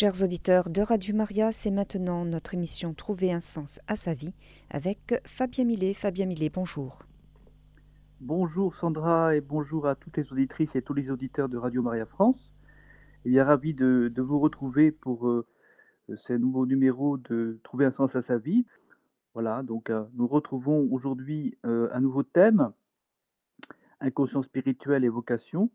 Chers auditeurs de Radio Maria, c'est maintenant notre émission Trouver un sens à sa vie avec Fabien Millet. Fabien Millet, bonjour. Bonjour Sandra et bonjour à toutes les auditrices et tous les auditeurs de Radio Maria France. Il est ravi de, vous retrouver pour euh, ce nouveau numéro de Trouver un sens à sa vie. Voilà, donc euh, nous retrouvons aujourd'hui euh, un nouveau thème, inconscient spirituel et vocation.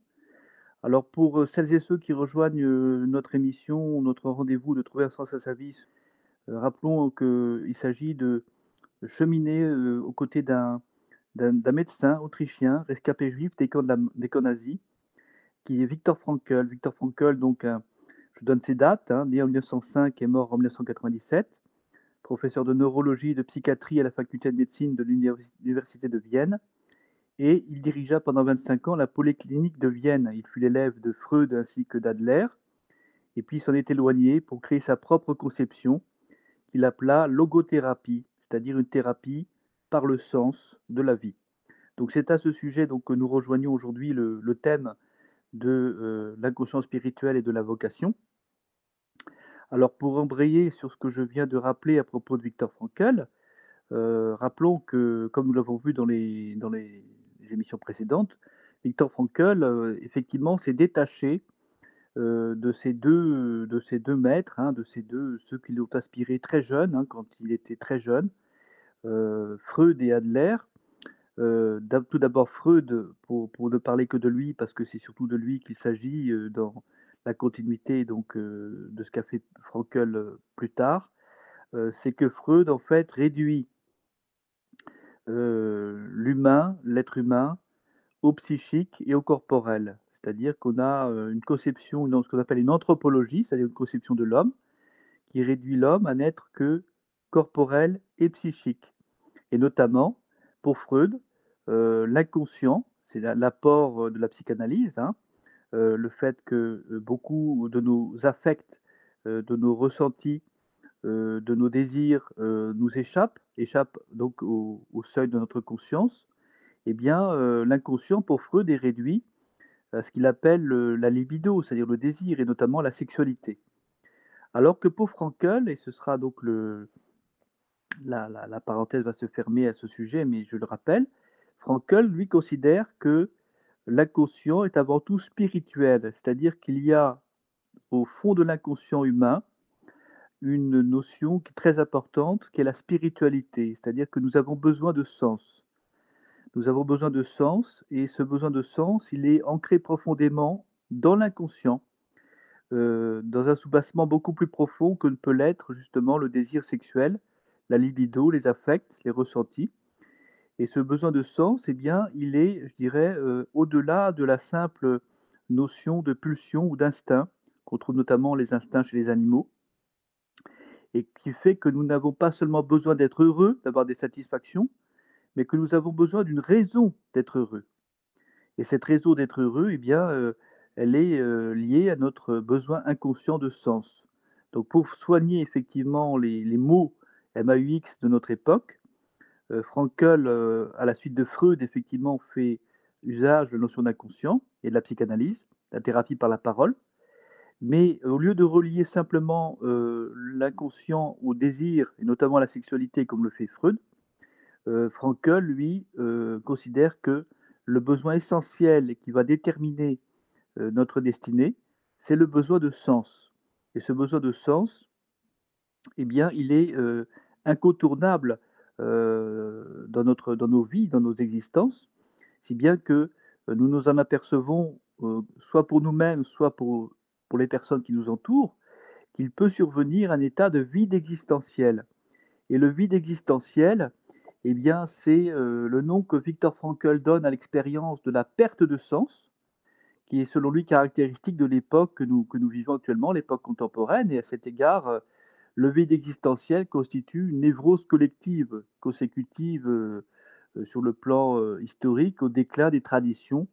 Alors pour euh, celles et ceux qui rejoignent euh, notre émission, notre rendez-vous de trouver un sens à sa vie, euh, rappelons qu'il s'agit de cheminer aux côtés d'un médecin autrichien, rescapé juif des camps, qui est Viktor Frankl. Viktor Frankl, donc, je donne ses dates, hein, né en 1905 et mort en 1997, professeur de neurologie et de psychiatrie à la faculté de médecine de l'Université de Vienne, et il dirigea pendant 25 ans la polyclinique de Vienne. Il fut l'élève de Freud ainsi que d'Adler, et puis s'en est éloigné pour créer sa propre conception qu'il appela logothérapie, c'est-à-dire une thérapie par le sens de la vie. Donc c'est à ce sujet donc, que nous rejoignons aujourd'hui le, thème de euh, l'inconscient spirituel et de la vocation. Alors pour embrayer sur ce que je viens de rappeler à propos de Victor Frankl, euh, rappelons que, comme nous l'avons vu dans les, dans les émissions précédentes, Victor Frankl, euh, effectivement, s'est détaché euh, de, ces deux, de deux maîtres, hein, de ces deux, ceux qui l'ont inspiré très jeune, hein, quand il était très jeune, euh, Freud et Adler. tout d'abord Freud, pour, pour, ne parler que de lui, parce que c'est surtout de lui qu'il s'agit dans la continuité donc, de ce qu'a fait Frankl plus tard, c'est que Freud, en fait, réduit euh, l'humain, l'être humain, au psychique et au corporel. C'est-à-dire qu'on a euh, une conception, ce qu'on appelle une anthropologie, c'est-à-dire une conception de l'homme, qui réduit l'homme à n'être que corporel et psychique. Et notamment, pour Freud, euh, l'inconscient, c'est l'apport de la psychanalyse, hein, le fait que beaucoup de nos affects, de nos ressentis, euh, de nos désirs euh, nous échappe, échappe donc au, seuil de notre conscience, eh bien, euh, l'inconscient pour Freud est réduit à ce qu'il appelle la libido, c'est-à-dire le désir et notamment la sexualité. Alors que pour Frankel, et ce sera donc le, la, la, parenthèse va se fermer à ce sujet, mais je le rappelle, Frankel, lui, considère que l'inconscient est avant tout spirituel, c'est-à-dire qu'il y a au fond de l'inconscient humain une notion qui est très importante, qui est la spiritualité, c'est-à-dire que nous avons besoin de sens. Nous avons besoin de sens, et ce besoin de sens, il est ancré profondément dans l'inconscient, euh, dans un soubassement beaucoup plus profond que ne peut l'être justement le désir sexuel, la libido, les affects, les ressentis. Et ce besoin de sens, eh bien, il est, je dirais, euh, au-delà de la simple notion de pulsion ou d'instinct, qu'on trouve notamment les instincts chez les animaux et qui fait que nous n'avons pas seulement besoin d'être heureux, d'avoir des satisfactions, mais que nous avons besoin d'une raison d'être heureux. Et cette raison d'être heureux, eh bien, euh, elle est euh, liée à notre besoin inconscient de sens. Donc pour soigner effectivement les, mots MAUX de notre époque, euh, Frankl, à la suite de Freud, effectivement, fait usage de la notion d'inconscient et de la psychanalyse, la thérapie par la parole. Mais au lieu de relier simplement euh, l'inconscient au désir, et notamment à la sexualité, comme le fait Freud, euh, Frankl, lui, euh, considère que le besoin essentiel qui va déterminer notre destinée, c'est le besoin de sens. Et ce besoin de sens, eh bien, il est incontournable dans, notre, dans nos vies, dans nos existences, si bien que nous nous en apercevons soit pour nous-mêmes, soit pour pour les personnes qui nous entourent, qu'il peut survenir un état de vide existentiel. Et le vide existentiel, eh bien, c'est euh, le nom que Victor Frankl donne à l'expérience de la perte de sens, qui est selon lui caractéristique de l'époque que nous, vivons actuellement, l'époque contemporaine. Et à cet égard, euh, le vide existentiel constitue une névrose collective consécutive euh, sur le plan historique au déclin des traditions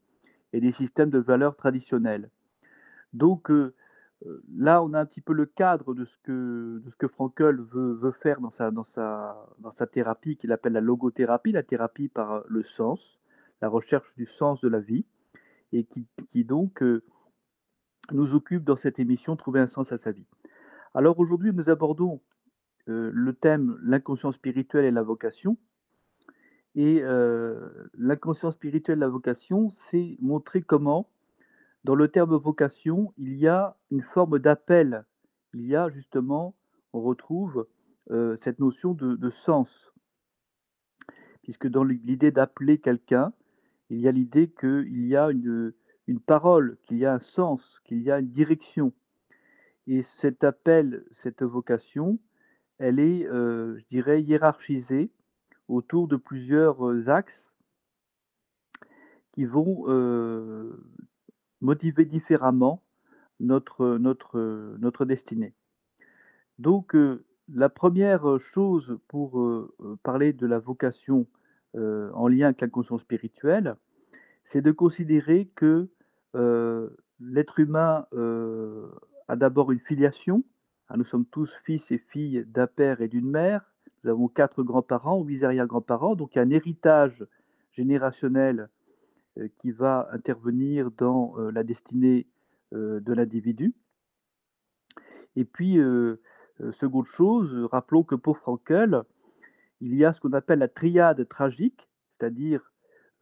et des systèmes de valeurs traditionnels. Donc euh, euh, là, on a un petit peu le cadre de ce que, de Frankel veut, faire dans sa, thérapie qu'il appelle la logothérapie, la thérapie par le sens, la recherche du sens de la vie, et qui, donc euh, nous occupe dans cette émission Trouver un sens à sa vie. Alors aujourd'hui, nous abordons le thème l'inconscience spirituelle et la vocation. Et euh, l'inconscience spirituelle et la vocation, c'est montrer comment, dans le terme vocation, il y a une forme d'appel. Il y a justement, on retrouve euh, cette notion de, sens. Puisque dans l'idée d'appeler quelqu'un, il y a l'idée qu'il y a une, parole, qu'il y a un sens, qu'il y a une direction. Et cet appel, cette vocation, elle est, euh, je dirais, hiérarchisée autour de plusieurs euh, axes qui vont motiver différemment notre, notre, notre destinée. Donc, la première chose pour parler de la vocation en lien avec la conscience spirituelle, c'est de considérer que l'être humain a d'abord une filiation. Hein, nous sommes tous fils et filles d'un père et d'une mère. Nous avons quatre grands-parents, huit arrière-grands-parents. Donc il y a un héritage générationnel euh, qui va intervenir dans euh, la destinée euh, de l'individu. Et puis, seconde chose, rappelons que pour Frankel, il y a ce qu'on appelle la triade tragique, c'est-à-dire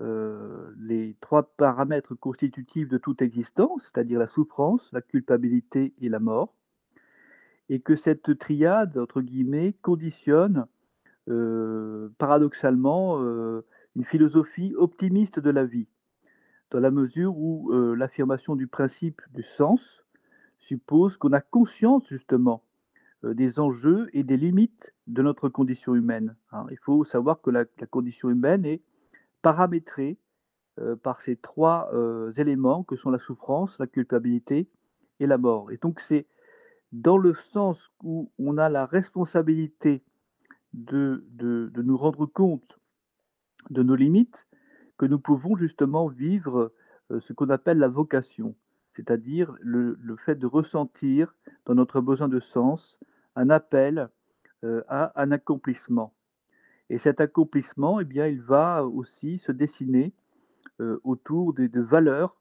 euh, les trois paramètres constitutifs de toute existence, c'est-à-dire la souffrance, la culpabilité et la mort, et que cette triade, entre guillemets, conditionne euh, paradoxalement euh, une philosophie optimiste de la vie, dans la mesure où l'affirmation du principe du sens suppose qu'on a conscience justement des enjeux et des limites de notre condition humaine. Hein. Il faut savoir que la condition humaine est paramétré euh, par ces trois euh, éléments que sont la souffrance, la culpabilité et la mort. Et donc c'est dans le sens où on a la responsabilité de, de, nous rendre compte de nos limites que nous pouvons justement vivre euh, ce qu'on appelle la vocation, c'est-à-dire le, fait de ressentir dans notre besoin de sens un appel à un accomplissement. Et cet accomplissement, eh bien, il va aussi se dessiner euh, autour de, valeurs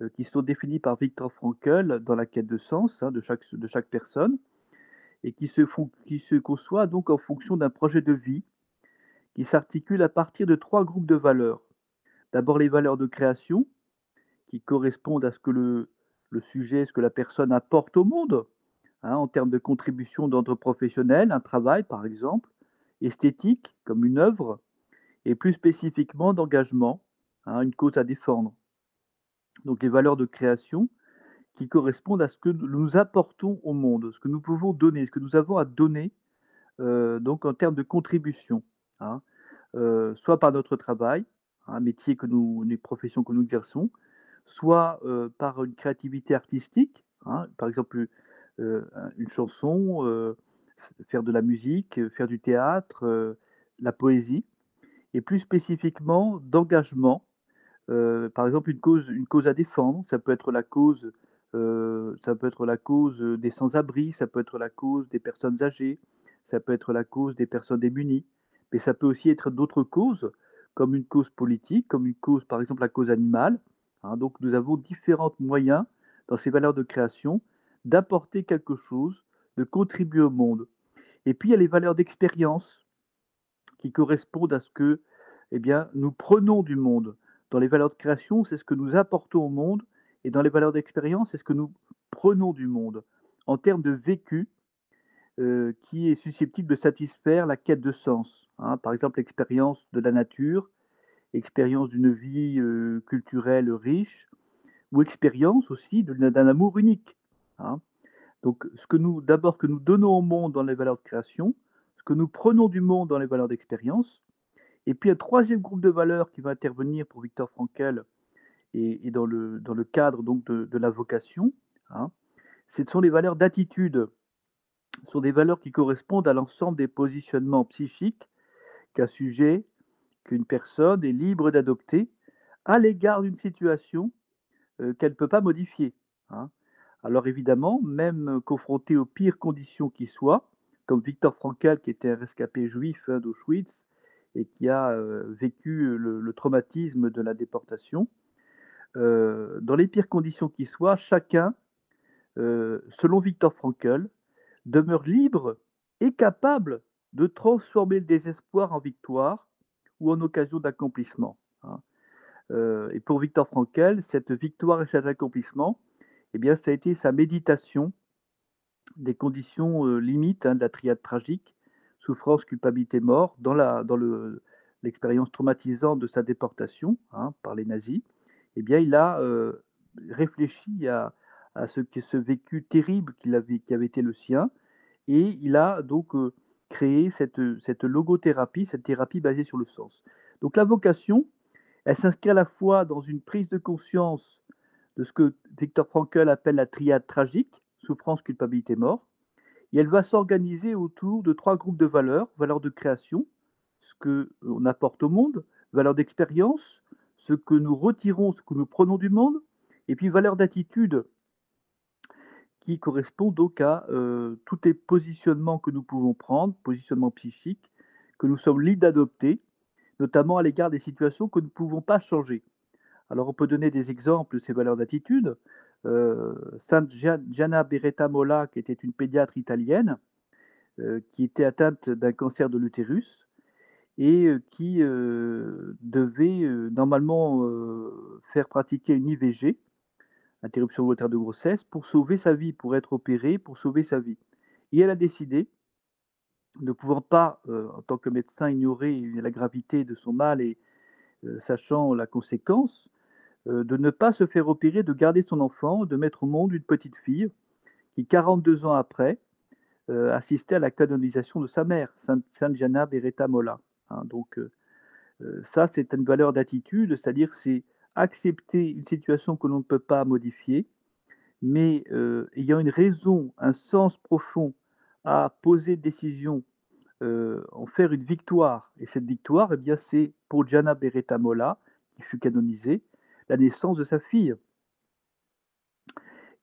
euh, qui sont définies par Viktor Frankl dans la quête de sens hein, de, chaque, de chaque personne et qui se, font, qui se conçoit donc en fonction d'un projet de vie qui s'articule à partir de trois groupes de valeurs. D'abord les valeurs de création qui correspondent à ce que le, sujet, ce que la personne apporte au monde, hein, en termes de contribution d'ordre professionnel, un travail par exemple esthétique comme une œuvre, et plus spécifiquement d'engagement, hein, une cause à défendre. Donc les valeurs de création qui correspondent à ce que nous apportons au monde, ce que nous pouvons donner, ce que nous avons à donner, euh, donc en termes de contribution, hein, euh, soit par notre travail, un métier que nous, une profession que nous exerçons, soit euh, par une créativité artistique, hein, par exemple une chanson, faire de la musique, euh, faire du théâtre, euh, la poésie, et plus spécifiquement d'engagement. Euh, par exemple, une cause, une cause à défendre, ça peut être la cause, ça peut être la cause des sans-abri, ça peut être la cause des personnes âgées, ça peut être la cause des personnes démunies, mais ça peut aussi être d'autres causes, comme une cause politique, comme une cause, par exemple, la cause animale. Hein. donc, nous avons différents moyens dans ces valeurs de création d'apporter quelque chose de contribuer au monde. Et puis il y a les valeurs d'expérience qui correspondent à ce que eh bien, nous prenons du monde. Dans les valeurs de création, c'est ce que nous apportons au monde, et dans les valeurs d'expérience, c'est ce que nous prenons du monde en termes de vécu euh, qui est susceptible de satisfaire la quête de sens. Hein. Par exemple, l'expérience de la nature, expérience d'une vie euh, culturelle riche, ou expérience aussi d'un amour unique. Hein. Donc, ce que nous, d'abord, que nous donnons au monde dans les valeurs de création, ce que nous prenons du monde dans les valeurs d'expérience, et puis un troisième groupe de valeurs qui va intervenir pour Victor Frankel et, dans, le, cadre donc de, la vocation, hein, ce sont les valeurs d'attitude. Sont des valeurs qui correspondent à l'ensemble des positionnements psychiques qu'un sujet, qu'une personne est libre d'adopter à l'égard d'une situation euh, qu'elle ne peut pas modifier. Hein. Alors évidemment, même confronté aux pires conditions qui soient, comme Victor Frankl, qui était un rescapé juif d'Auschwitz et qui a euh, vécu le, traumatisme de la déportation, euh, dans les pires conditions qui soient, chacun, selon Victor Frankl, demeure libre et capable de transformer le désespoir en victoire ou en occasion d'accomplissement. Hein. Euh, et pour Victor Frankel, cette victoire et cet accomplissement, eh bien, ça a été sa méditation des conditions euh, limites hein, de la triade tragique, souffrance, culpabilité, mort, dans, la, dans le, l'expérience traumatisante de sa déportation hein, par les nazis. Eh bien, il a euh, réfléchi à, à, ce, ce vécu terrible qu'il avait, qui avait été le sien, et il a donc créé cette, logothérapie, cette thérapie basée sur le sens. Donc la vocation, elle s'inscrit à la fois dans une prise de conscience de ce que Victor Frankl appelle la triade tragique, souffrance, culpabilité, mort, et elle va s'organiser autour de trois groupes de valeurs, valeurs de création, ce que on apporte au monde, valeurs d'expérience, ce que nous retirons, ce que nous prenons du monde, et puis valeurs d'attitude, qui correspond donc à euh, tous les positionnements que nous pouvons prendre, positionnements psychiques, que nous sommes libres d'adopter, notamment à l'égard des situations que nous ne pouvons pas changer. Alors on peut donner des exemples de ces valeurs d'attitude. Euh, Sainte Gianna Beretta Mola, qui était une pédiatre italienne, euh, qui était atteinte d'un cancer de l'utérus et qui devait normalement faire pratiquer une IVG, interruption volontaire de grossesse, pour sauver sa vie, pour être opérée, pour sauver sa vie. Et elle a décidé ne pouvant pas, euh, en tant que médecin, ignorer la gravité de son mal et euh, sachant la conséquence, euh, de ne pas se faire opérer, de garder son enfant, de mettre au monde une petite fille qui, 42 ans après, assistait à la canonisation de sa mère, Sainte, Gianna Beretta Mola. Hein. donc, ça, c'est une valeur d'attitude, c'est-à-dire c'est accepter une situation que l'on ne peut pas modifier, mais ayant une raison, un sens profond à poser décision, euh, en faire une victoire. Et cette victoire, eh bien, c'est pour Gianna Beretta Mola, qui fut canonisée, la naissance de sa fille.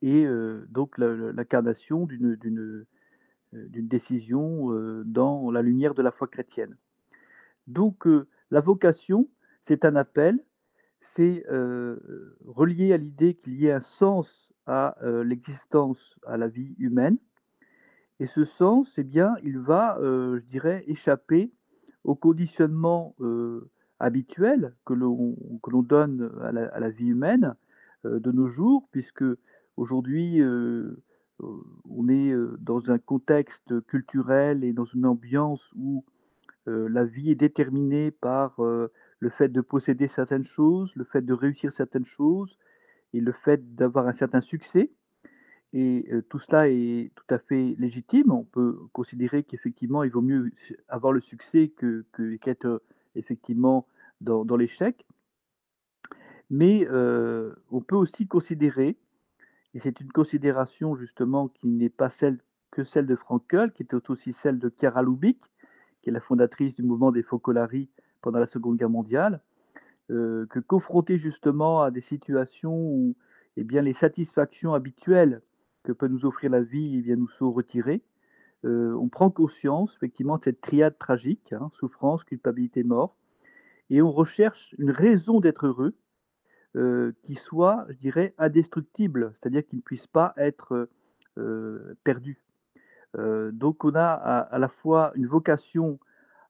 Et euh, donc l'incarnation euh, d'une décision dans la lumière de la foi chrétienne. Donc la vocation, c'est un appel, c'est relié à l'idée qu'il y ait un sens à l'existence, à la vie humaine, et ce sens, eh bien, il va, euh, je dirais, échapper au conditionnement euh, habituel que l'on donne à la, vie humaine euh, de nos jours, puisque aujourd'hui, on est dans un contexte culturel et dans une ambiance où la vie est déterminée par le fait de posséder certaines choses, le fait de réussir certaines choses et le fait d'avoir un certain succès. Et tout cela est tout à fait légitime. On peut considérer qu'effectivement, il vaut mieux avoir le succès que, qu'être effectivement dans, dans l'échec. Mais on peut aussi considérer, et c'est une considération justement qui n'est pas celle que celle de Frankel, qui était aussi celle de Chiara Lubich, qui est la fondatrice du mouvement des Focolari pendant la Seconde Guerre mondiale, que confronté justement à des situations où eh bien, les satisfactions habituelles que peut nous offrir la vie, bien nous sont retirés. Euh, on prend conscience effectivement de cette triade tragique, hein, souffrance, culpabilité, mort, et on recherche une raison d'être heureux euh, qui soit, je dirais, indestructible, c'est-à-dire qui ne puisse pas être euh, perdu. donc on a à, la fois une vocation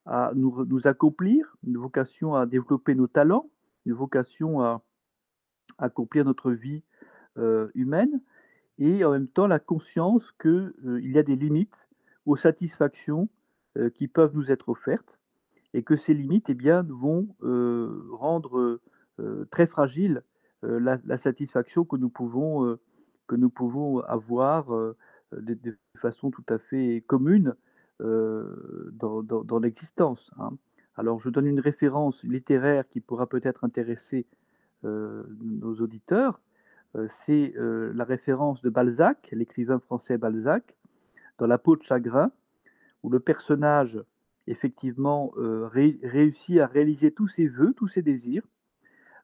à nous, accomplir, une vocation à développer nos talents, une vocation à accomplir notre vie humaine, et en même temps la conscience qu'il euh, y a des limites aux satisfactions euh, qui peuvent nous être offertes et que ces limites eh bien, vont euh, rendre très fragile la, satisfaction que nous pouvons, que nous pouvons avoir de, façon tout à fait commune dans, dans, l'existence. Hein. Alors je donne une référence littéraire qui pourra peut-être intéresser nos auditeurs. Euh, c'est euh, la référence de Balzac, l'écrivain français Balzac, dans La peau de chagrin, où le personnage, effectivement, euh, réussit à réaliser tous ses voeux, tous ses désirs,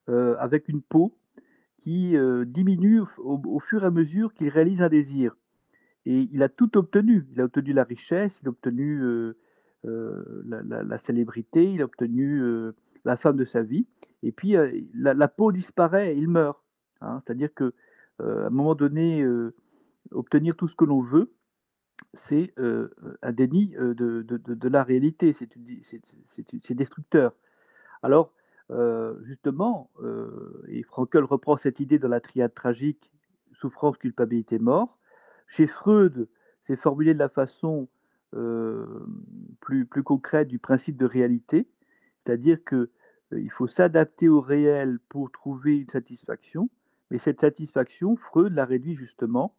avec une peau qui diminue au, fur et à mesure qu'il réalise un désir. Et il a tout obtenu. Il a obtenu la richesse, il a obtenu la, célébrité, il a obtenu la femme de sa vie. Et puis la, peau disparaît, il meurt. Hein. C'est-à-dire que euh, à un moment donné, euh, obtenir tout ce que l'on veut, c'est un déni de, la réalité, c'est destructeur. Alors, justement, et Frankel reprend cette idée dans la triade tragique, souffrance, culpabilité, mort. Chez Freud, c'est formulé de la façon plus, plus concrète du principe de réalité, c'est-à-dire que il faut s'adapter au réel pour trouver une satisfaction, mais cette satisfaction, Freud la réduit justement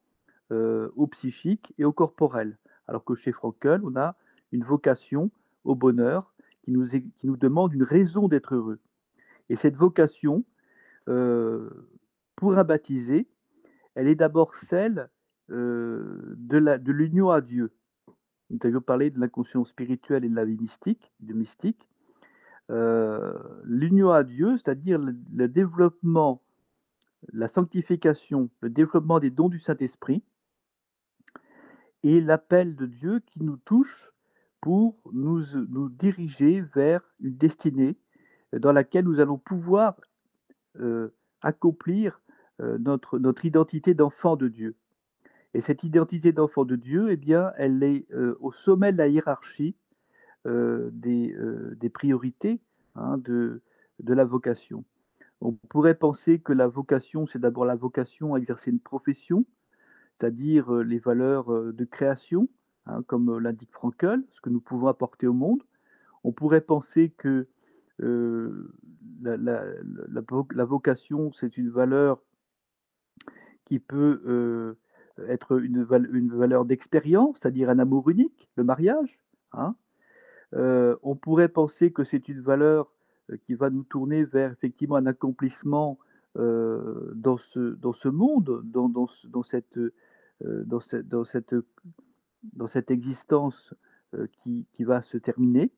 euh, au psychique et au corporel. Alors que chez Frankel, on a une vocation au bonheur qui nous, qui nous demande une raison d'être heureux. Et cette vocation, euh, pour un baptisé, elle est d'abord celle euh, de l'union à Dieu. Nous avions parlé de l'inconscient spirituel et de la vie mystique, du mystique. l'union à Dieu, c'est-à-dire le, développement, la sanctification, le développement des dons du Saint-Esprit, et l'appel de Dieu qui nous touche pour nous, nous diriger vers une destinée dans laquelle nous allons pouvoir euh, accomplir euh, notre identité d'enfant de Dieu. Et cette identité d'enfant de Dieu, eh bien, elle est euh, au sommet de la hiérarchie des, des, priorités hein, de, de la vocation. On pourrait penser que la vocation, c'est d'abord la vocation à exercer une profession, c'est-à-dire les valeurs de création, hein, comme l'indique Frankel, ce que nous pouvons apporter au monde. On pourrait penser que la, la, vocation, c'est une valeur qui peut être une, valeur d'expérience, c'est-à-dire un amour unique, le mariage. Hein. on pourrait penser que c'est une valeur qui va nous tourner vers effectivement un accomplissement dans, ce, dans ce monde, dans, dans, cette euh, dans, cette, dans, cette, dans cette existence euh, qui, qui, va se terminer.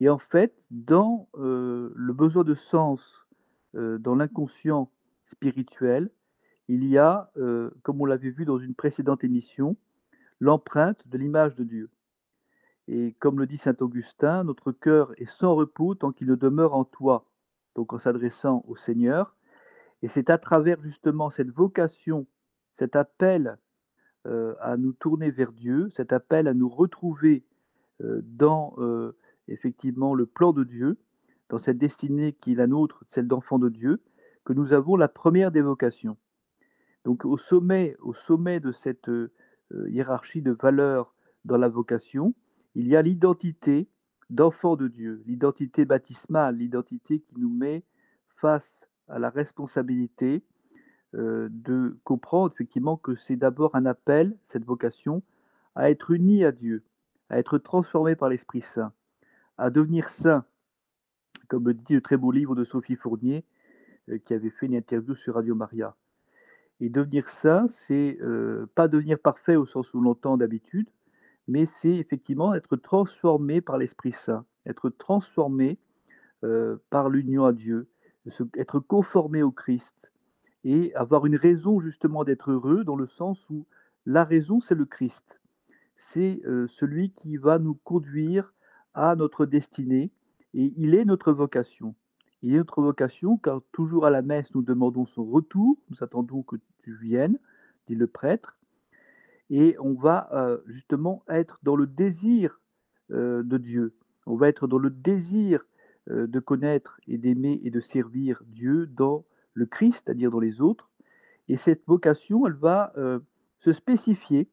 Et en fait, dans euh, le besoin de sens, dans l'inconscient spirituel, il y a, comme on l'avait vu dans une précédente émission, l'empreinte de l'image de Dieu. Et comme le dit saint Augustin, notre cœur est sans repos tant qu'il ne demeure en toi, donc en s'adressant au Seigneur. Et c'est à travers justement cette vocation, cet appel euh, à nous tourner vers Dieu, cet appel à nous retrouver euh, dans euh, effectivement le plan de Dieu, dans cette destinée qui est la nôtre, celle d'enfant de Dieu, que nous avons la première des vocations. Donc au sommet, au sommet de cette hiérarchie de valeurs dans la vocation, il y a l'identité d'enfant de Dieu, l'identité baptismale, l'identité qui nous met face à la responsabilité euh, de comprendre effectivement que c'est d'abord un appel, cette vocation, à être uni à Dieu, à être transformé par l'Esprit Saint, à devenir saint, comme le dit le très beau livre de Sophie Fournier, euh, qui avait fait une interview sur Radio Maria. Et devenir saint, c'est euh, pas devenir parfait au sens où l'on l'entend d'habitude, mais c'est effectivement être transformé par l'Esprit Saint, être transformé par l'union à Dieu, être conformé au Christ, et avoir une raison justement d'être heureux dans le sens où la raison, c'est le Christ. C'est euh, celui qui va nous conduire à notre destinée et il est notre vocation. Il est notre vocation car toujours à la messe, nous demandons son retour, nous attendons que tu viennes, dit le prêtre, et on va euh, justement être dans le désir euh, de Dieu. On va être dans le désir de connaître et d'aimer et de servir Dieu dans le Christ, c'est-à-dire dans les autres. Et cette vocation, elle va euh, se spécifier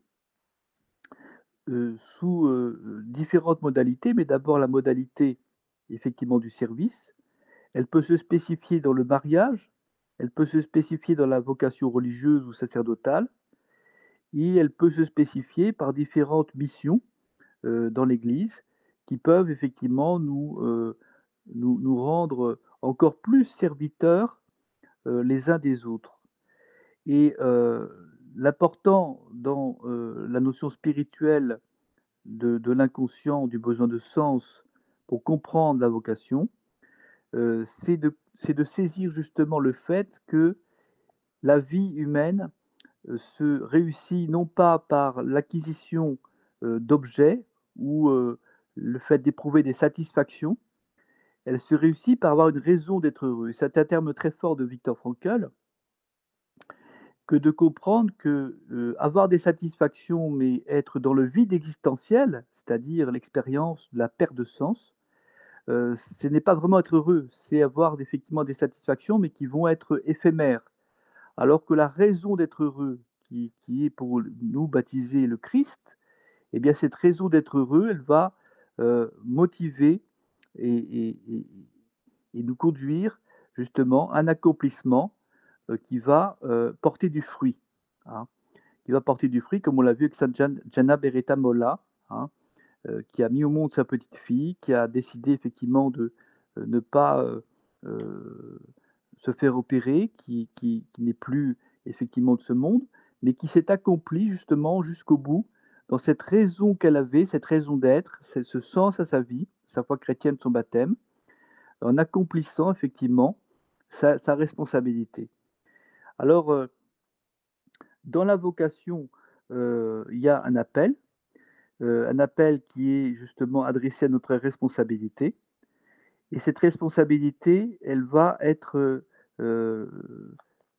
euh, sous euh, différentes modalités, mais d'abord la modalité effectivement du service. Elle peut se spécifier dans le mariage, elle peut se spécifier dans la vocation religieuse ou sacerdotale, et elle peut se spécifier par différentes missions dans l'Église qui peuvent effectivement nous, nous, rendre encore plus serviteurs euh, les uns des autres. Et euh, l'important dans euh, la notion spirituelle de, l'inconscient, du besoin de sens pour comprendre la vocation, c'est de, saisir justement le fait que la vie humaine se réussit non pas par l'acquisition d'objets ou le fait d'éprouver des satisfactions, elle se réussit par avoir une raison d'être heureux. C'est un terme très fort de Victor Frankl que de comprendre que euh, avoir des satisfactions, mais être dans le vide existentiel, c'est-à-dire l'expérience de la perte de sens, euh, ce n'est pas vraiment être heureux, c'est avoir effectivement des satisfactions, mais qui vont être éphémères. Alors que la raison d'être heureux, qui, est pour nous baptiser le Christ, eh bien cette raison d'être heureux, elle va euh, motiver et, nous conduire justement à un accomplissement euh, qui va porter du fruit. Hein. qui va porter du fruit, comme on l'a vu avec Saint Jana Beretta Molla, hein, qui a mis au monde sa petite fille, qui a décidé effectivement de euh, ne pas euh, se faire opérer, qui, n'est plus effectivement de ce monde, mais qui s'est accomplie justement jusqu'au bout dans cette raison qu'elle avait, cette raison d'être, ce sens à sa vie, sa foi chrétienne, son baptême, en accomplissant effectivement sa, responsabilité. Alors, dans la vocation, il y a un appel, euh, un appel qui est justement adressé à notre responsabilité. Et cette responsabilité, elle va être euh,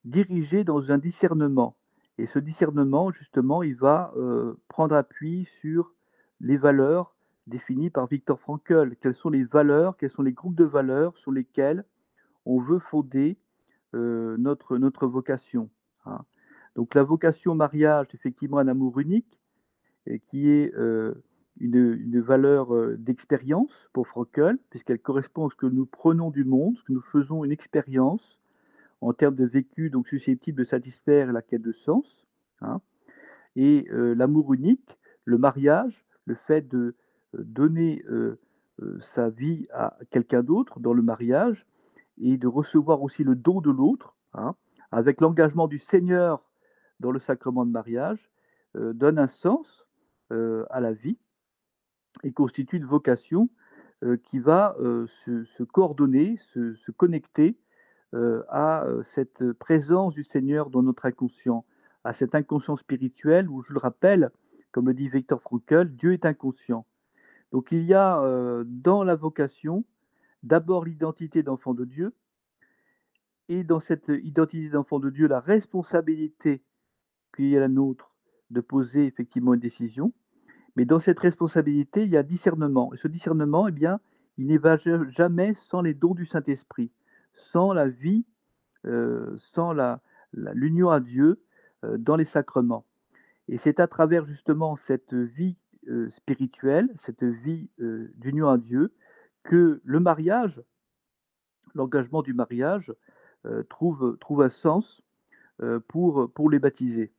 dirigée dans un discernement. Et ce discernement, justement, il va euh, prendre appui sur les valeurs définies par Victor Frankl. Quelles sont les valeurs, quels sont les groupes de valeurs sur lesquels on veut fonder notre, notre vocation. Hein. Donc la vocation au mariage, effectivement, un amour unique, qui est euh, une, valeur euh, d'expérience pour Frankel, puisqu'elle correspond à ce que nous prenons du monde, ce que nous faisons une expérience en termes de vécu, donc susceptible de satisfaire la quête de sens. Hein. Et euh, l'amour unique, le mariage, le fait de donner sa vie à quelqu'un d'autre dans le mariage et de recevoir aussi le don de l'autre, hein, avec l'engagement du Seigneur dans le sacrement de mariage, donne un sens à la vie et constitue une vocation euh, qui va euh, se, coordonner, se, connecter à cette présence du Seigneur dans notre inconscient, à cet inconscient spirituel où, je le rappelle, comme le dit Victor Frankl, Dieu est inconscient. Donc il y a dans la vocation d'abord l'identité d'enfant de Dieu, et dans cette identité d'enfant de Dieu, la responsabilité qui est la nôtre de poser effectivement une décision, mais dans cette responsabilité, il y a discernement. Et ce discernement, eh bien, il n'est jamais sans les dons du Saint-Esprit, sans la vie, euh, sans l'union à Dieu euh, dans les sacrements. Et c'est à travers justement cette vie euh, spirituelle, cette vie d'union à Dieu, que le mariage, l'engagement du mariage, trouve, un sens pour, pour les baptiser.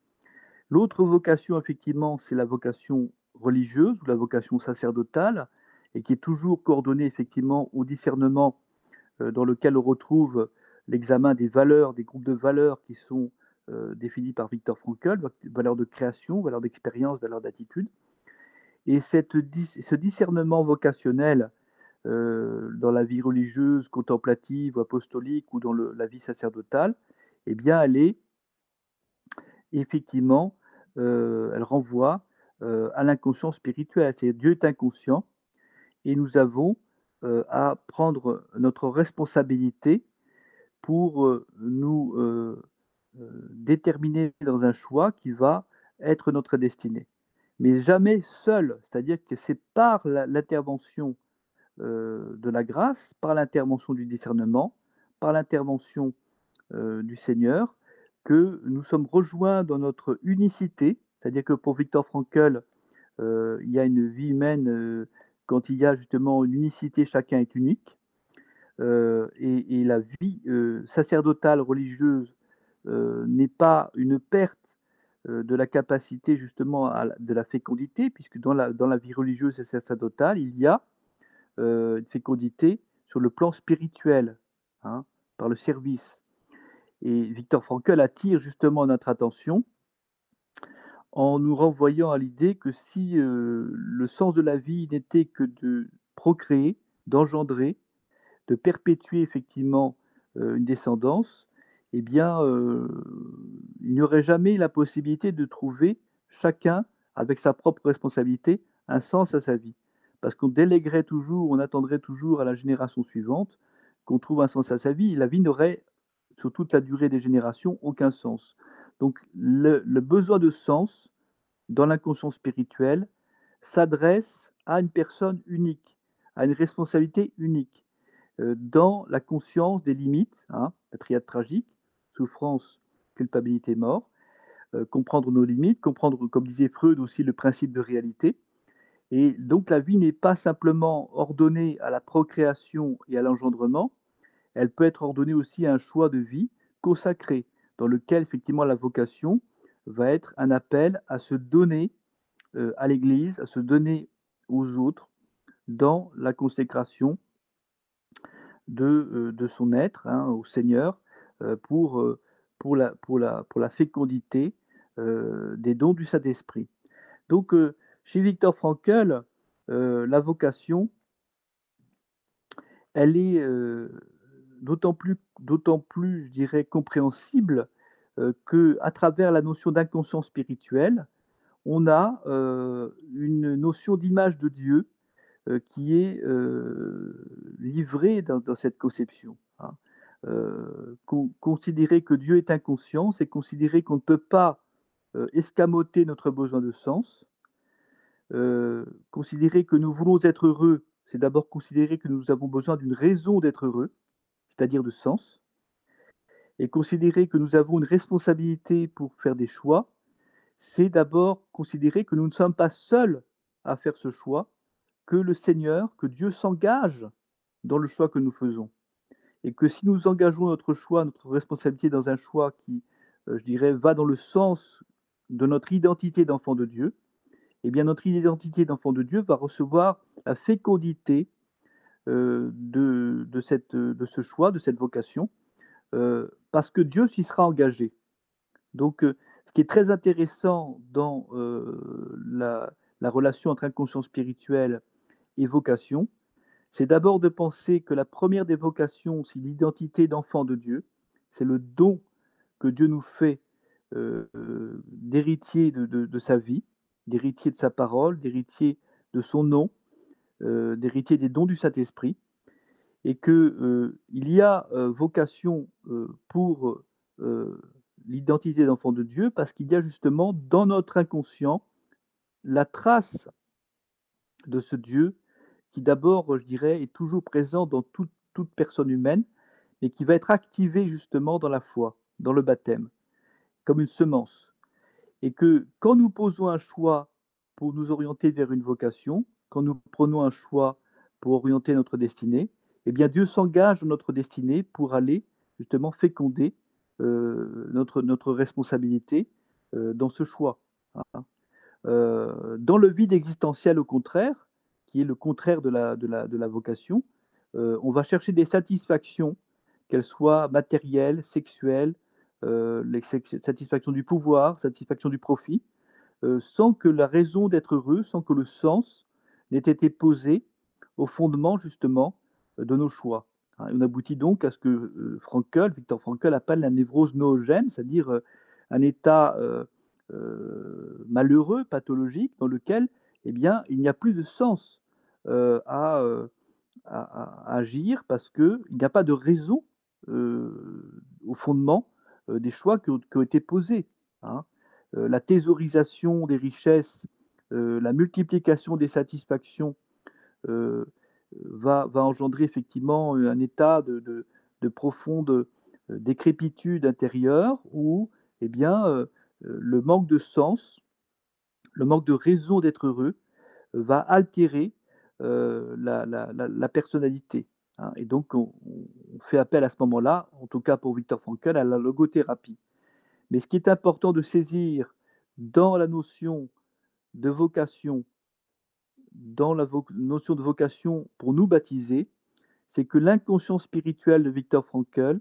L'autre vocation, effectivement, c'est la vocation religieuse ou la vocation sacerdotale, et qui est toujours coordonnée effectivement au discernement euh, dans lequel on retrouve l'examen des valeurs, des groupes de valeurs qui sont euh, définis par Victor Frankl, valeurs de création, valeurs d'expérience, valeurs d'attitude. Et cette, ce discernement vocationnel euh, dans la vie religieuse, contemplative, apostolique ou dans la vie sacerdotale, eh bien, elle est effectivement, elle renvoie à l'inconscient spirituel. C'est Dieu est inconscient et nous avons euh, à prendre notre responsabilité pour euh, nous déterminer dans un choix qui va être notre destinée. Mais jamais seul, c'est-à-dire que c'est par l'intervention de la grâce, par l'intervention du discernement, par l'intervention du Seigneur, que nous sommes rejoints dans notre unicité, c'est-à-dire que pour Victor Frankl, euh, il y a une vie humaine euh, quand il y a justement une unicité, chacun est unique. Euh, et, la vie sacerdotale, religieuse, n'est pas une perte de la capacité justement de la fécondité, puisque dans la, dans la vie religieuse et sacerdotale, il y a une fécondité sur le plan spirituel, hein, par le service. Et Victor Frankl attire justement notre attention en nous renvoyant à l'idée que si euh, le sens de la vie n'était que de procréer, d'engendrer, de perpétuer effectivement euh, une descendance, eh bien, euh, il n'y aurait jamais la possibilité de trouver chacun, avec sa propre responsabilité, un sens à sa vie. Parce qu'on déléguerait toujours, on attendrait toujours à la génération suivante qu'on trouve un sens à sa vie, la vie n'aurait, sur toute la durée des générations, aucun sens. Donc le, besoin de sens dans l'inconscient spirituel s'adresse à une personne unique, à une responsabilité unique, euh, dans la conscience des limites, hein, la triade tragique, souffrance, culpabilité, mort, euh, comprendre nos limites, comprendre, comme disait Freud aussi, le principe de réalité. Et donc la vie n'est pas simplement ordonnée à la procréation et à l'engendrement, elle peut être ordonnée aussi à un choix de vie consacré, dans lequel effectivement la vocation va être un appel à se donner euh, à l'Église, à se donner aux autres dans la consécration de, euh, son être hein, au Seigneur euh, pour, la, fécondité des dons du Saint-Esprit. Donc chez Victor Frankl, la vocation, elle est d'autant plus, d'autant plus, je dirais, compréhensible euh, qu'à travers la notion d'inconscient spirituel, on a euh, une notion d'image de Dieu euh, qui est livrée dans, cette conception. Hein. considérer que Dieu est inconscient, c'est considérer qu'on ne peut pas escamoter notre besoin de sens. considérer que nous voulons être heureux, c'est d'abord considérer que nous avons besoin d'une raison d'être heureux c'est-à-dire de sens, et considérer que nous avons une responsabilité pour faire des choix, c'est d'abord considérer que nous ne sommes pas seuls à faire ce choix, que le Seigneur, que Dieu s'engage dans le choix que nous faisons. Et que si nous engageons notre choix, notre responsabilité dans un choix qui, euh, je dirais, va dans le sens de notre identité d'enfant de Dieu, eh bien notre identité d'enfant de Dieu va recevoir la fécondité euh, de, ce choix, de cette vocation, euh, parce que Dieu s'y sera engagé. Donc, euh, ce qui est très intéressant dans la, la, relation entre inconscient spirituel et vocation, c'est d'abord de penser que la première des vocations, c'est l'identité d'enfant de Dieu, c'est le don que Dieu nous fait d'héritier de, sa vie, d'héritier de sa parole, d'héritier de son nom, euh, d'héritier des dons du Saint-Esprit, et qu'il euh, y a euh, vocation pour l'identité d'enfant de Dieu parce qu'il y a justement dans notre inconscient la trace de ce Dieu qui d'abord, je dirais, est toujours présent dans toute, toute personne humaine, et qui va être activé justement dans la foi, dans le baptême, comme une semence. Et que quand nous posons un choix pour nous orienter vers une vocation, quand nous prenons un choix pour orienter notre destinée, eh Dieu s'engage dans notre destinée pour aller justement féconder euh, notre, responsabilité euh, dans ce choix. Hein. Euh, dans le vide existentiel, au contraire, qui est le contraire de la vocation, on va chercher des satisfactions, qu'elles soient matérielles, sexuelles, les satisfactions du pouvoir, satisfaction du profit, sans que la raison d'être heureux, sans que le sens n'ait été posé au fondement justement de nos choix. Hein, on aboutit donc à ce que euh, Frankel, Victor Frankel appelle la névrose noogène, c'est-à-dire euh, un état euh, malheureux, pathologique, dans lequel eh bien, il n'y a plus de sens à, agir parce qu'il n'y a pas de raison au fondement des choix qui ont, été posés. Hein. la thésaurisation des richesses la multiplication des satisfactions euh, va, engendrer effectivement un état de, profonde euh, décrépitude intérieure où eh bien, le manque de sens, le manque de raison d'être heureux va altérer la, personnalité. Hein. Et donc, on, fait appel à ce moment-là, en tout cas pour Victor Frankl, à la logothérapie. Mais ce qui est important de saisir dans la notion de vocation, dans la notion de vocation pour nous baptiser, c'est que l'inconscient spirituel de Victor Frankl,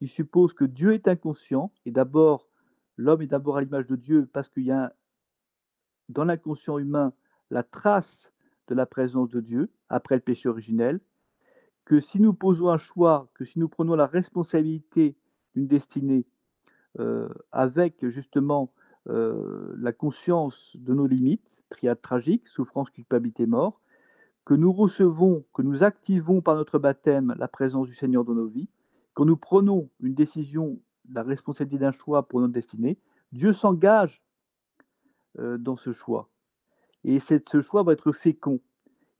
il suppose que Dieu est inconscient, et d'abord, l'homme est d'abord à l'image de Dieu parce qu'il y a dans l'inconscient humain la trace de la présence de Dieu après le péché originel, que si nous posons un choix, que si nous prenons la responsabilité d'une destinée euh, avec justement euh, la conscience de nos limites, triade tragique, souffrance, culpabilité, mort, que nous recevons, que nous activons par notre baptême la présence du Seigneur dans nos vies, quand nous prenons une décision, la responsabilité d'un choix pour notre destinée, Dieu s'engage dans ce choix. Et ce choix va être fécond.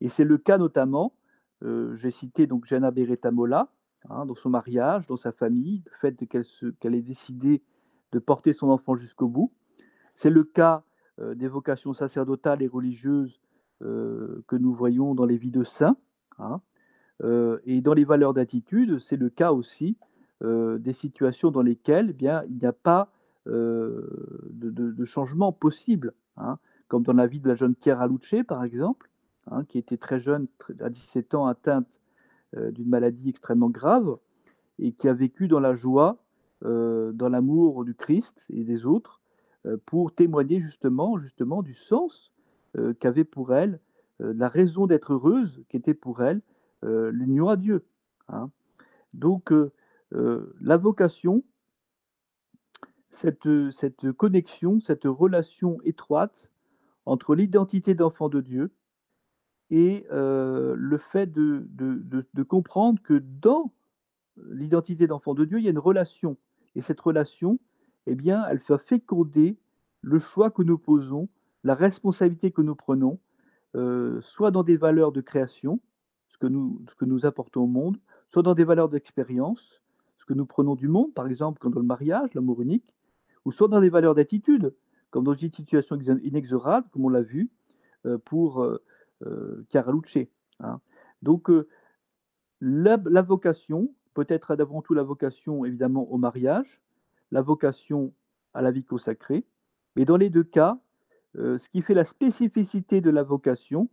Et c'est le cas notamment, j'ai cité donc Jana Beretta-Mola, hein, dans son mariage, dans sa famille, le fait qu'elle ait décidé de porter son enfant jusqu'au bout. C'est le cas des vocations sacerdotales et religieuses que nous voyons dans les vies de saints. Hein. et dans les valeurs d'attitude, c'est le cas aussi des situations dans lesquelles eh bien, il n'y a pas de, changement possible. Hein. comme dans la vie de la jeune Chiara Luce, par exemple, hein, qui était très jeune, à 17 ans, atteinte d'une maladie extrêmement grave, et qui a vécu dans la joie, dans l'amour du Christ et des autres, pour témoigner justement, justement du sens qu'avait pour elle, la raison d'être heureuse, qui était pour elle l'union à Dieu. Hein. Donc, la vocation, cette, cette, connexion, cette relation étroite entre l'identité d'enfant de Dieu et le fait de, de, comprendre que dans l'identité d'enfant de Dieu, il y a une relation. Et cette relation, eh bien, elle fait féconder le choix que nous posons, la responsabilité que nous prenons, soit dans des valeurs de création, ce que, nous, apportons au monde, soit dans des valeurs d'expérience, ce que nous prenons du monde, par exemple, comme dans le mariage, l'amour unique, ou soit dans des valeurs d'attitude, comme dans une situation inexorable, comme on l'a vu pour euh, Hein. Donc, la, la, vocation, peut-être d'avant tout la vocation évidemment au mariage, la vocation à la vie consacrée, mais dans les deux cas, ce qui fait la spécificité de la vocation,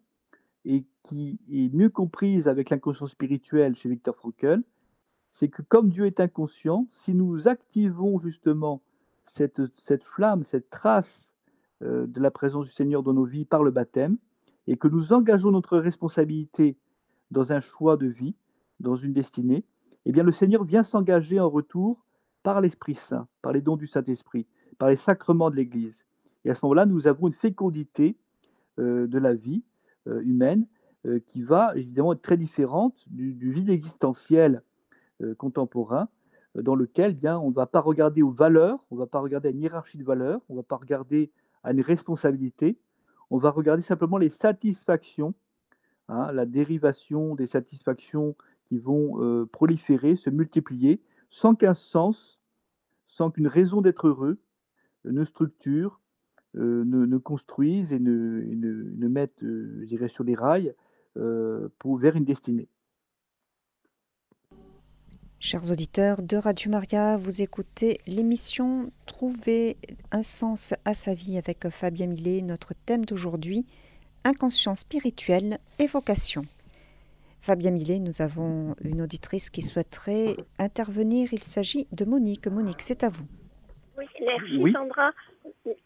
et qui est mieux comprise avec l'inconscient spirituel chez Victor Frankl, c'est que comme Dieu est inconscient, si nous activons justement cette, cette flamme, cette trace de la présence du Seigneur dans nos vies par le baptême, et que nous engageons notre responsabilité dans un choix de vie, dans une destinée, eh bien le Seigneur vient s'engager en retour par l'Esprit Saint, par les dons du Saint-Esprit, par les sacrements de l'Église. Et à ce moment-là, nous avons une fécondité de la vie humaine euh, qui va évidemment être très différente du, vide existentiel euh, contemporain, euh, dans lequel eh bien, on ne va pas regarder aux valeurs, on ne va pas regarder à une hiérarchie de valeurs, on ne va pas regarder à une responsabilité, on va regarder simplement les satisfactions, hein, la dérivation des satisfactions qui vont proliférer, se multiplier, sans qu'un sens, sans qu'une raison d'être heureux ne structure, ne, construise et ne, mette, je dirais, sur les rails euh, vers une destinée. Chers auditeurs de Radio Maria, vous écoutez l'émission Trouver un sens à sa vie avec Fabien Millet. Notre thème d'aujourd'hui, inconscience spirituelle et vocation. Fabien Millet, nous avons une auditrice qui souhaiterait intervenir. Il s'agit de Monique. Monique, c'est à vous. Oui, merci Sandra.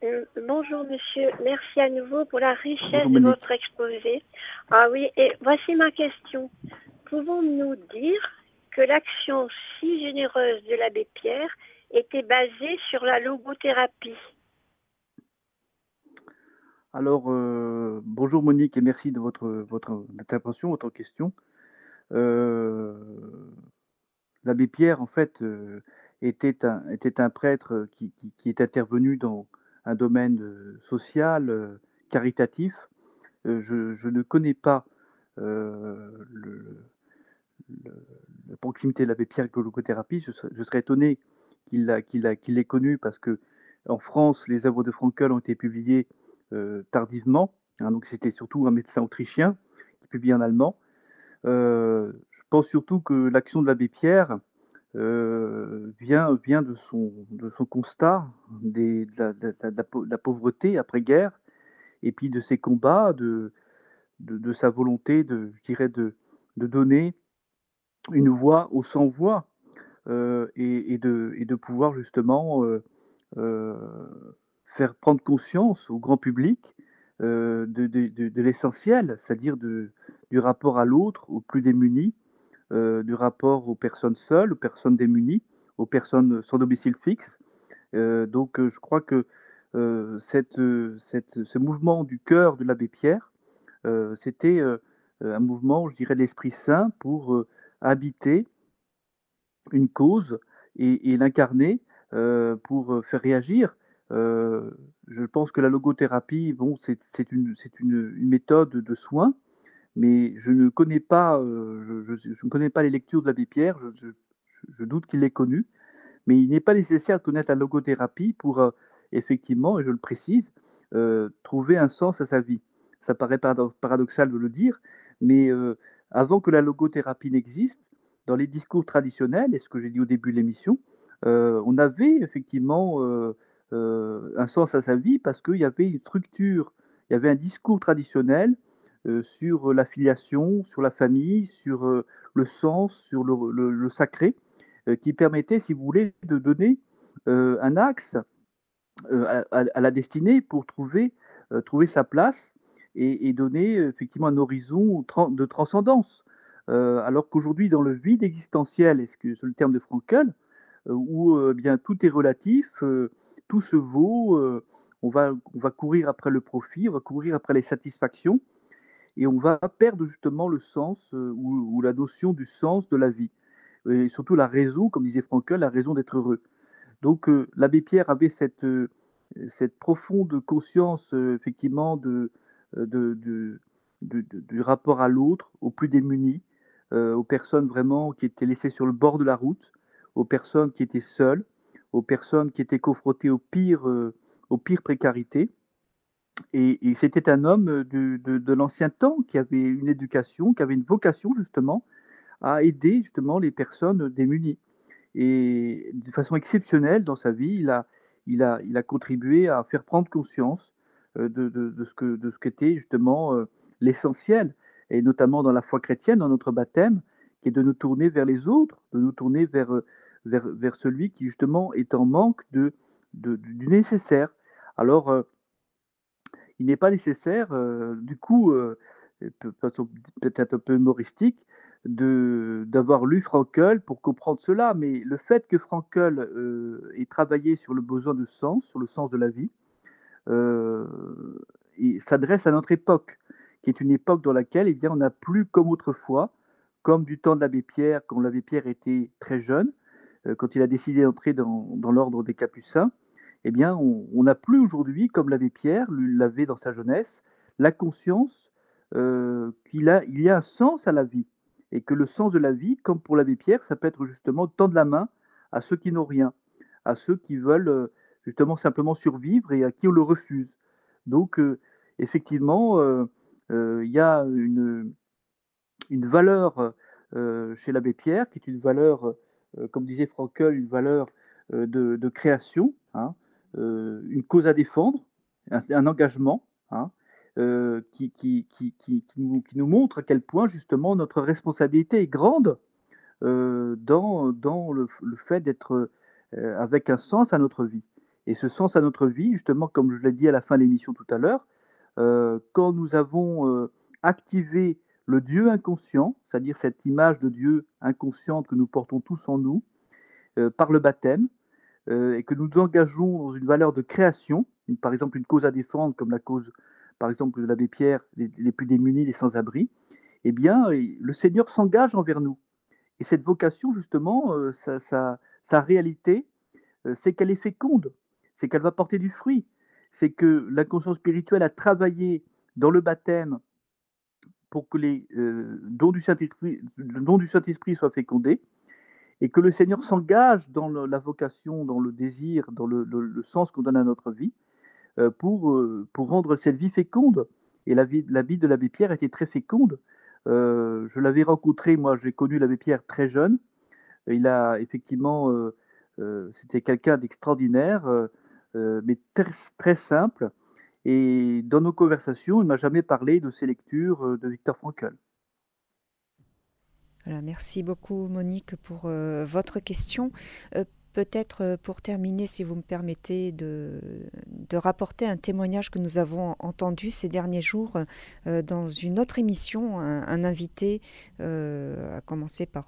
Euh, bonjour monsieur, merci à nouveau pour la richesse de votre exposé. Ah oui, et voici ma question. Pouvons-nous dire que l'action si généreuse de l'abbé Pierre était basée sur la logothérapie? Alors, euh, bonjour Monique et merci de votre, votre intervention, votre question. Euh, l'abbé Pierre, en fait, était, un, était un prêtre qui, qui est intervenu dans, un domaine euh, social, euh, caritatif. Euh, je, ne connais pas la proximité de l'abbé Pierre avec logothérapie. Je, je, serais étonné qu'il l'ait connu parce que en France, les œuvres de Frankel ont été publiées tardivement. Hein, donc c'était surtout un médecin autrichien qui publie en allemand. je pense surtout que l'action de l'abbé Pierre euh, vient, de, son, constat de, la, pauvreté après-guerre, et puis de ses combats, de, sa volonté de, je dirais de, donner une voix aux sans-voix, euh, et, de, pouvoir justement euh, faire prendre conscience au grand public de, de l'essentiel, c'est-à-dire du rapport à l'autre, aux plus démunis, euh, du rapport aux personnes seules, aux personnes démunies, aux personnes sans domicile fixe. Euh, donc euh, je crois que ce mouvement du cœur de l'abbé Pierre, c'était un mouvement, je dirais, de l'Esprit Saint pour habiter une cause et, l'incarner pour faire réagir je pense que la logothérapie, bon, c'est une, méthode de soins, mais je ne connais pas, je, je, ne connais pas les lectures de l'abbé Pierre. Je, doute qu'il l'ait connu, mais il n'est pas nécessaire de connaître la logothérapie pour effectivement, et je le précise, trouver un sens à sa vie. Ça paraît paradoxal de le dire, mais avant que la logothérapie n'existe, dans les discours traditionnels, et ce que j'ai dit au début de l'émission, on avait effectivement un sens à sa vie parce qu'il y avait une structure, il y avait un discours traditionnel sur la filiation, sur la famille, sur le sens, sur le, sacré, qui permettait, si vous voulez, de donner un axe à, la destinée pour trouver, trouver sa place et, donner effectivement un horizon de transcendance. alors qu'aujourd'hui, dans le vide existentiel, est-ce que c'est le terme de Frankel, où bien tout est relatif, tout se vaut, on, va, on va courir après le profit, on va courir après les satisfactions, et on va perdre justement le sens ou, la notion du sens de la vie, et surtout la raison, comme disait Frankel, la raison d'être heureux. Donc l'abbé Pierre avait cette, cette profonde conscience effectivement de, de, du rapport à l'autre, aux plus démunis, euh, aux personnes vraiment qui étaient laissées sur le bord de la route, aux personnes qui étaient seules, aux personnes qui étaient confrontées aux pires, euh, aux pires précarités. Et, c'était un homme de, l'ancien temps qui avait une éducation, qui avait une vocation justement à aider justement les personnes démunies. Et de façon exceptionnelle dans sa vie, il a, il a, il a contribué à faire prendre conscience euh, de, de, ce que de ce qu'était justement euh, l'essentiel, et notamment dans la foi chrétienne, dans notre baptême, qui est de nous tourner vers les autres, de nous tourner vers, vers, celui qui justement est en manque de, du nécessaire. Alors, il n'est pas nécessaire, du coup, peut-être un peu humoristique, d'avoir lu Frankel pour comprendre cela, mais le fait que Frankel ait travaillé sur le besoin de sens, sur le sens de la vie, euh, s'adresse à notre époque, qui est une époque dans laquelle eh bien, on n'a plus comme autrefois, comme du temps de l'abbé Pierre, quand l'abbé Pierre était très jeune, euh, quand il a décidé d'entrer dans, l'ordre des Capucins, eh bien, on n'a plus aujourd'hui, comme l'abbé Pierre l'avait dans sa jeunesse, la conscience euh, qu'il a, il y a un sens à la vie. Et que le sens de la vie, comme pour l'abbé Pierre, ça peut être justement tendre la main à ceux qui n'ont rien, à ceux qui veulent euh, justement simplement survivre et à qui on le refuse. Donc, euh, effectivement, euh, euh, il y a une, une valeur chez l'abbé Pierre, qui est une valeur, comme disait Frankel, une valeur de, création, hein, une cause à défendre, un, engagement. Hein, qui, qui, qui, qui, nous, qui, nous, montre à quel point justement notre responsabilité est grande dans, dans le, fait d'être avec un sens à notre vie. Et ce sens à notre vie, justement, comme je l'ai dit à la fin de l'émission tout à l'heure, euh, quand nous avons euh, activé le Dieu inconscient, c'est-à-dire cette image de Dieu inconsciente que nous portons tous en nous, euh, par le baptême, et que nous engageons dans une valeur de création, par exemple une cause à défendre, comme la cause, par exemple, de l'abbé Pierre, les, plus démunis, les sans-abri, eh bien, le Seigneur s'engage envers nous. Et cette vocation, justement, sa réalité, c'est qu'elle est féconde c'est qu'elle va porter du fruit. C'est que la conscience spirituelle a travaillé dans le baptême pour que euh, dons du Saint-Esprit soient fécondés et que le Seigneur s'engage dans la vocation, dans le désir, dans le, sens qu'on donne à notre vie euh, pour, euh, pour rendre cette vie féconde. Et la vie, de l'abbé Pierre était très féconde. je l'avais rencontré, moi j'ai connu l'abbé Pierre très jeune. Il a effectivement, c'était quelqu'un d'extraordinaire. Mais très, simple. Et dans nos conversations, il ne m'a jamais parlé de ses lectures euh, de Victor Frankl. Voilà, merci beaucoup Monique pour euh, votre question. Peut-être pour terminer, si vous me permettez, de, de, rapporter un témoignage que nous avons entendu ces derniers jours dans une autre émission. Un, invité a commencé par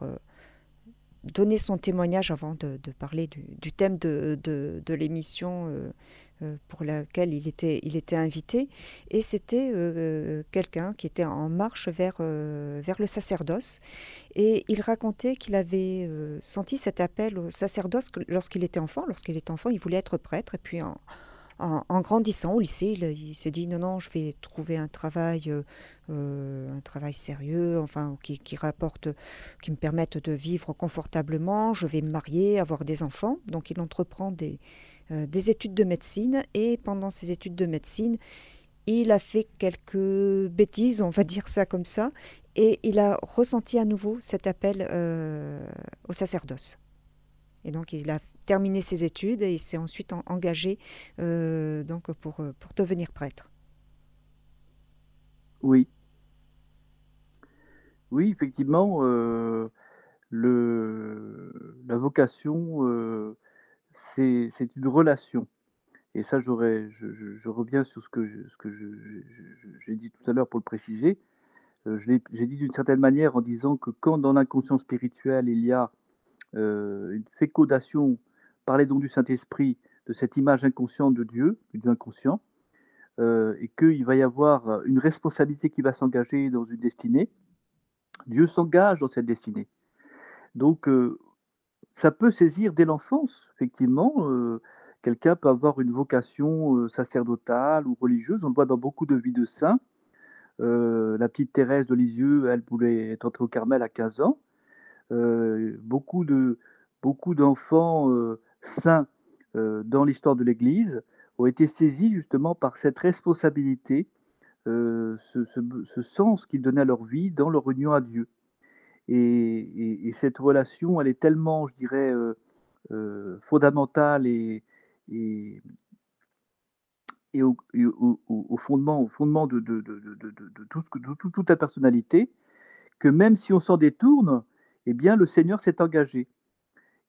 donner son témoignage avant de, parler du, thème de, de, l'émission euh, euh, pour laquelle il était, il était invité. Et c'était euh, quelqu'un qui était en marche vers, vers le sacerdoce. Et il racontait qu'il avait senti cet appel au sacerdoce lorsqu'il était enfant. Lorsqu'il était enfant, il voulait être prêtre. Et puis en, en, grandissant au lycée, il, s'est dit non, non, je vais trouver un travail, un travail sérieux, enfin, qui, rapporte, qui me permette de vivre confortablement. Je vais me marier, avoir des enfants. Donc, il entreprend des, des études de médecine et pendant ses études de médecine, il a fait quelques bêtises, on va dire ça comme ça, et il a ressenti à nouveau cet appel euh, au sacerdoce. Et donc il a terminé ses études et s'est ensuite engagé euh, donc pour, pour devenir prêtre. Oui. Oui, effectivement, euh, le, la vocation, c'est une relation. Et ça, j'aurais, je, reviens sur ce que, j'ai dit tout à l'heure pour le préciser. Euh, j'ai dit d'une certaine manière en disant que quand dans l'inconscient spirituel, il y a euh, une fécondation par les dons du Saint-Esprit de cette image inconsciente de Dieu, du inconscient, euh, et qu'il va y avoir une responsabilité qui va s'engager dans une destinée, Dieu s'engage dans cette destinée. Donc, ça peut saisir dès l'enfance, effectivement. Quelqu'un peut avoir une vocation sacerdotale ou religieuse. On le voit dans beaucoup de vies de saints. la petite Thérèse de Lisieux, elle voulait être entrée au Carmel à 15 ans. beaucoup de beaucoup d'enfants saints dans l'histoire de l'Église ont été saisis justement par cette responsabilité, ce, sens qu'ils donnaient à leur vie dans leur union à Dieu. Et, cette relation, elle est tellement, je dirais, fondamentale et, au, fondement, au fondement de, de, toute la personnalité, que même si on s'en détourne, eh bien, le Seigneur s'est engagé.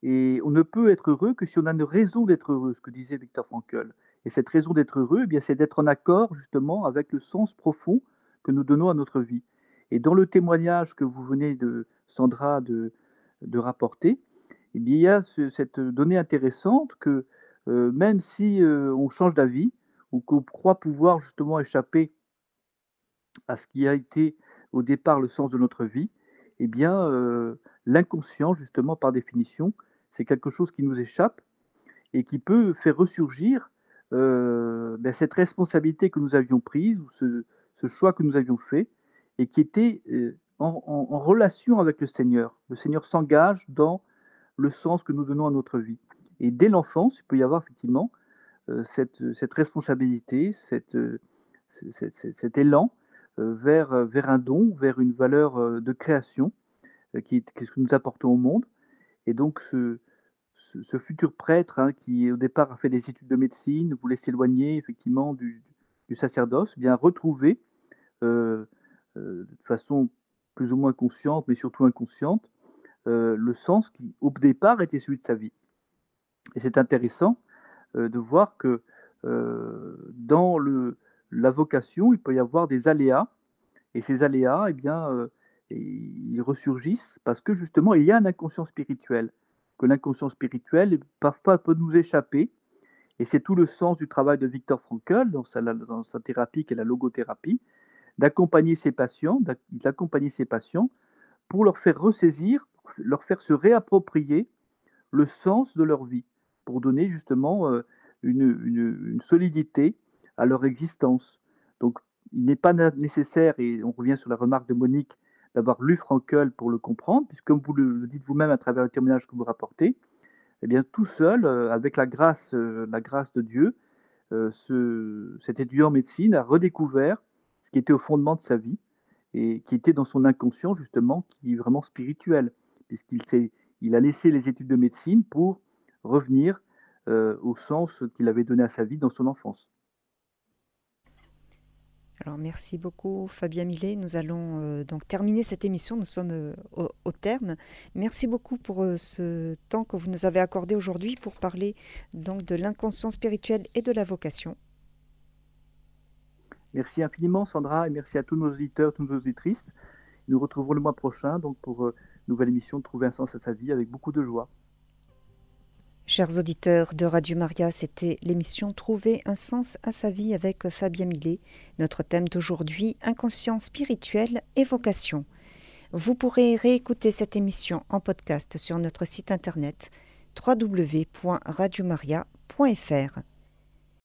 Et on ne peut être heureux que si on a une raison d'être heureux, ce que disait Victor Frankl. Et cette raison d'être heureux, eh bien, c'est d'être en accord justement avec le sens profond que nous donnons à notre vie. Et dans le témoignage que vous venez de Sandra de, rapporter, eh bien, il y a cette donnée intéressante que euh, même si euh, on change d'avis ou qu'on croit pouvoir justement échapper à ce qui a été au départ le sens de notre vie, eh bien, euh, l'inconscient, justement, par définition, c'est quelque chose qui nous échappe et qui peut faire ressurgir ben, cette responsabilité que nous avions prise ou ce, choix que nous avions fait et qui était en relation avec le Seigneur. Le Seigneur s'engage dans le sens que nous donnons à notre vie. Et dès l'enfance, il peut y avoir effectivement euh, cette, cette, responsabilité, cette, euh, cet élan euh, vers, vers un don, vers une valeur de création qui est ce que nous apportons au monde. Et donc ce, ce, futur prêtre hein, qui au départ a fait des études de médecine, voulait s'éloigner effectivement du, sacerdoce, eh bien retrouver de façon plus ou moins consciente, mais surtout inconsciente, le sens qui au départ était celui de sa vie. Et c'est intéressant euh, de voir que euh, dans la vocation, il peut y avoir des aléas. Et ces aléas, eh bien, euh, ils ressurgissent parce que justement, il y a un inconscient spirituel. Que l'inconscient spirituel, parfois, peut nous échapper. Et c'est tout le sens du travail de Victor Frankl dans sa, dans sa thérapie qui est la logothérapie, d'accompagner ses patients, d'accompagner ses patients pour leur faire ressaisir, leur faire se réapproprier le sens de leur vie pour donner justement euh, une, solidité à leur existence. Donc, il n'est pas nécessaire, et on revient sur la remarque de Monique, d'avoir lu Frankel pour le comprendre, puisque comme vous le dites vous-même à travers le témoignage que vous rapportez, eh bien, tout seul, euh, avec la grâce, euh, la grâce de Dieu, ce, cet étudiant en médecine a redécouvert ce qui était au fondement de sa vie et qui était dans son inconscient, justement, qui est vraiment spirituel, puisqu'il il a laissé les études de médecine pour revenir euh, au sens qu'il avait donné à sa vie dans son enfance. Alors merci beaucoup Fabien Millet. Nous allons euh, donc terminer cette émission. Nous sommes euh, au, terme. Merci beaucoup pour ce temps que vous nous avez accordé aujourd'hui pour parler donc de l'inconscient spirituel et de la vocation. Merci infiniment Sandra et merci à tous nos auditeurs, toutes nos auditrices. Nous retrouvons le mois prochain donc pour une nouvelle émission de Trouver un sens à sa vie avec beaucoup de joie. Chers auditeurs de Radio Maria, c'était l'émission Trouver un sens à sa vie avec Fabien Millet. Notre thème d'aujourd'hui, inconscient spirituel et vocation. Vous pourrez réécouter cette émission en podcast sur notre site internet www.radiomaria.fr.